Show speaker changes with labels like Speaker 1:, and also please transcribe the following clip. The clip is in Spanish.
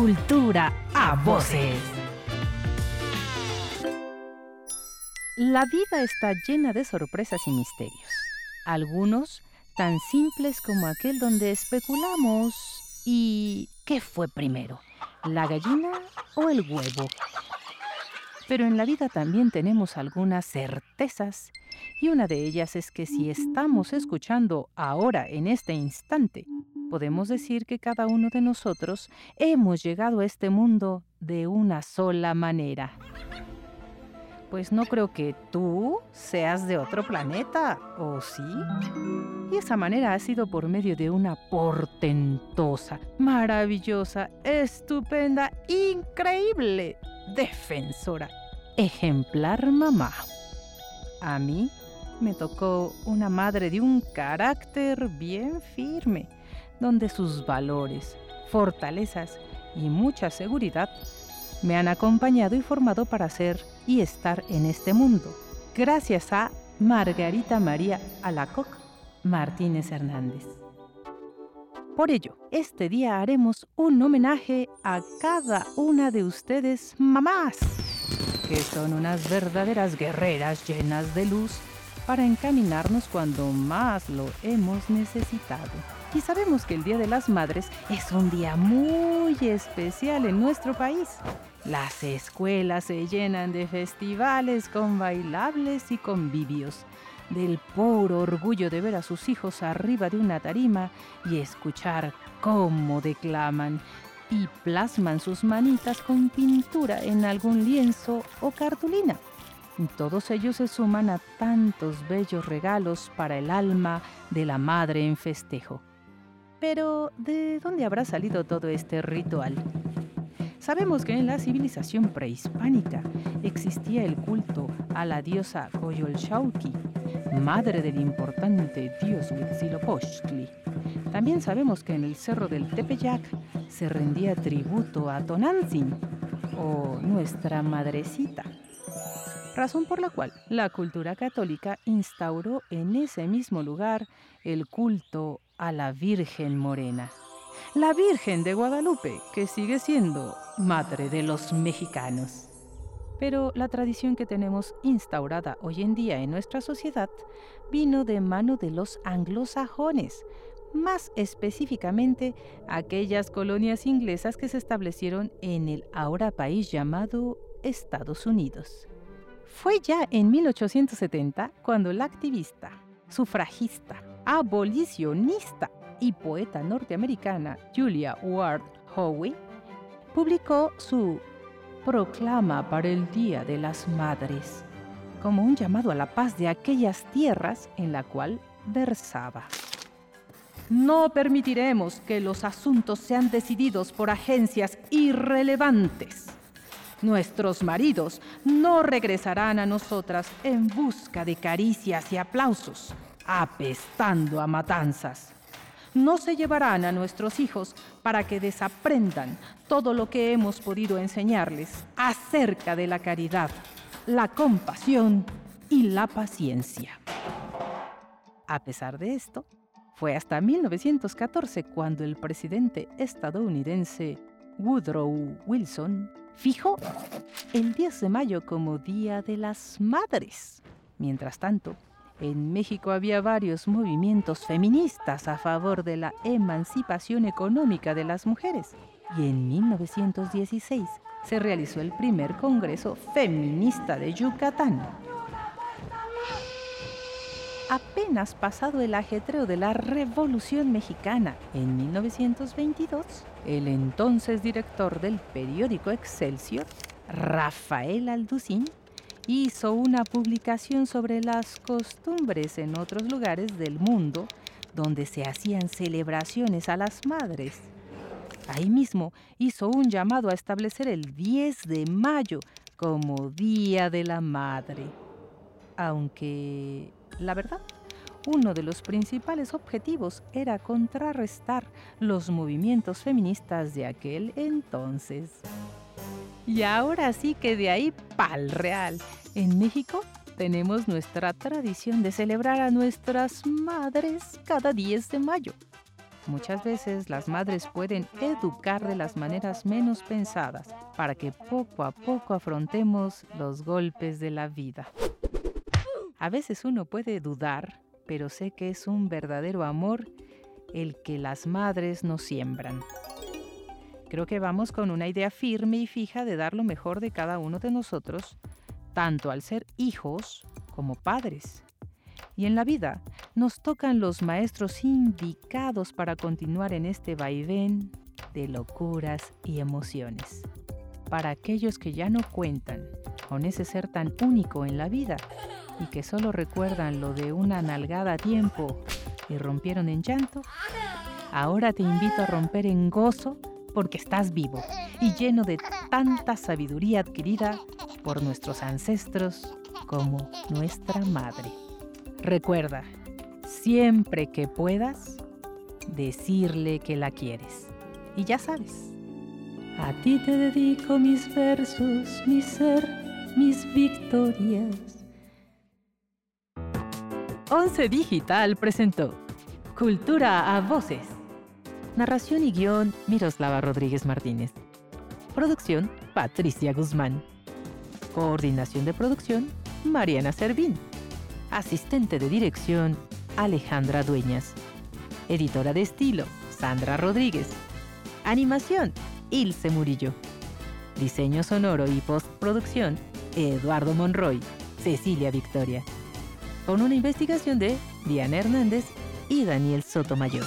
Speaker 1: Cultura a voces. La vida está llena de sorpresas y misterios. Algunos tan simples como aquel donde especulamos ¿y qué fue primero? ¿La gallina o el huevo? Pero en la vida también tenemos algunas certezas y una de ellas es que si estamos escuchando ahora en este instante, podemos decir que cada uno de nosotros hemos llegado a este mundo de una sola manera. Pues no creo que tú seas de otro planeta, ¿o sí? Y esa manera ha sido por medio de una portentosa, maravillosa, estupenda, increíble defensora, ejemplar mamá. A mí me tocó una madre de un carácter bien firme, donde sus valores, fortalezas y mucha seguridad me han acompañado y formado para ser y estar en este mundo, gracias a Margarita María Alacoc Martínez Hernández. Por ello, este día haremos un homenaje a cada una de ustedes mamás, que son unas verdaderas guerreras llenas de luz para encaminarnos cuando más lo hemos necesitado. Y sabemos que el Día de las Madres es un día muy especial en nuestro país. Las escuelas se llenan de festivales con bailables y convivios, del puro orgullo de ver a sus hijos arriba de una tarima y escuchar cómo declaman y plasman sus manitas con pintura en algún lienzo o cartulina. Todos ellos se suman a tantos bellos regalos para el alma de la madre en festejo. Pero, ¿de dónde habrá salido todo este ritual? Sabemos que en la civilización prehispánica existía el culto a la diosa Coyolxauhqui, madre del importante dios Huitzilopochtli. También sabemos que en el cerro del Tepeyac se rendía tributo a Tonantzin, o nuestra madrecita razón por la cual la cultura católica instauró en ese mismo lugar el culto a la Virgen Morena, la Virgen de Guadalupe, que sigue siendo madre de los mexicanos. Pero la tradición que tenemos instaurada hoy en día en nuestra sociedad vino de mano de los anglosajones, más específicamente aquellas colonias inglesas que se establecieron en el ahora país llamado Estados Unidos. Fue ya en 1870 cuando la activista, sufragista, abolicionista y poeta norteamericana Julia Ward Howe publicó su Proclama para el Día de las Madres, como un llamado a la paz de aquellas tierras en la cual versaba. No permitiremos que los asuntos sean decididos por agencias irrelevantes Nuestros maridos no regresarán a nosotras en busca de caricias y aplausos, apestando a matanzas. No se llevarán a nuestros hijos para que desaprendan todo lo que hemos podido enseñarles acerca de la caridad, la compasión y la paciencia. A pesar de esto, fue hasta 1914 cuando el presidente estadounidense Woodrow Wilson fijó el 10 de mayo como Día de las Madres. Mientras tanto, en México había varios movimientos feministas a favor de la emancipación económica de las mujeres. Y en 1916 se realizó el primer Congreso Feminista de Yucatán. Apenas pasado el ajetreo de la Revolución Mexicana en 1922, el entonces director del periódico Excelsior, Rafael Alducín, hizo una publicación sobre las costumbres en otros lugares del mundo donde se hacían celebraciones a las madres. Ahí mismo hizo un llamado a establecer el 10 de mayo como Día de la Madre. Aunque, la verdad, uno de los principales objetivos era contrarrestar los movimientos feministas de aquel entonces. Y ahora sí que de ahí pa'l real. En México tenemos nuestra tradición de celebrar a nuestras madres cada 10 de mayo. Muchas veces las madres pueden educar de las maneras menos pensadas para que poco a poco afrontemos los golpes de la vida. A veces uno puede dudar, pero sé que es un verdadero amor el que las madres nos siembran. Creo que vamos con una idea firme y fija de dar lo mejor de cada uno de nosotros, tanto al ser hijos como padres. Y en la vida nos tocan los maestros indicados para continuar en este vaivén de locuras y emociones. Para aquellos que ya no cuentan con ese ser tan único en la vida y que solo recuerdan lo de una nalgada a tiempo y rompieron en llanto, ahora te invito a romper en gozo porque estás vivo y lleno de tanta sabiduría adquirida por nuestros ancestros como nuestra madre. Recuerda, siempre que puedas, decirle que la quieres. Y ya sabes, a ti te dedico mis versos, mi ser, mis victorias. Once Digital presentó Cultura a Voces. Narración y guion Miroslava Rodríguez Martínez. Producción Patricia Guzmán. Coordinación de producción Mariana Servín. Asistente de dirección Alejandra Dueñas. Editora de estilo Sandra Rodríguez. Animación Ilse Murillo. Diseño sonoro y postproducción Eduardo Monroy, Cecilia Victoria. Con una investigación de Diana Hernández y Daniel Sotomayor.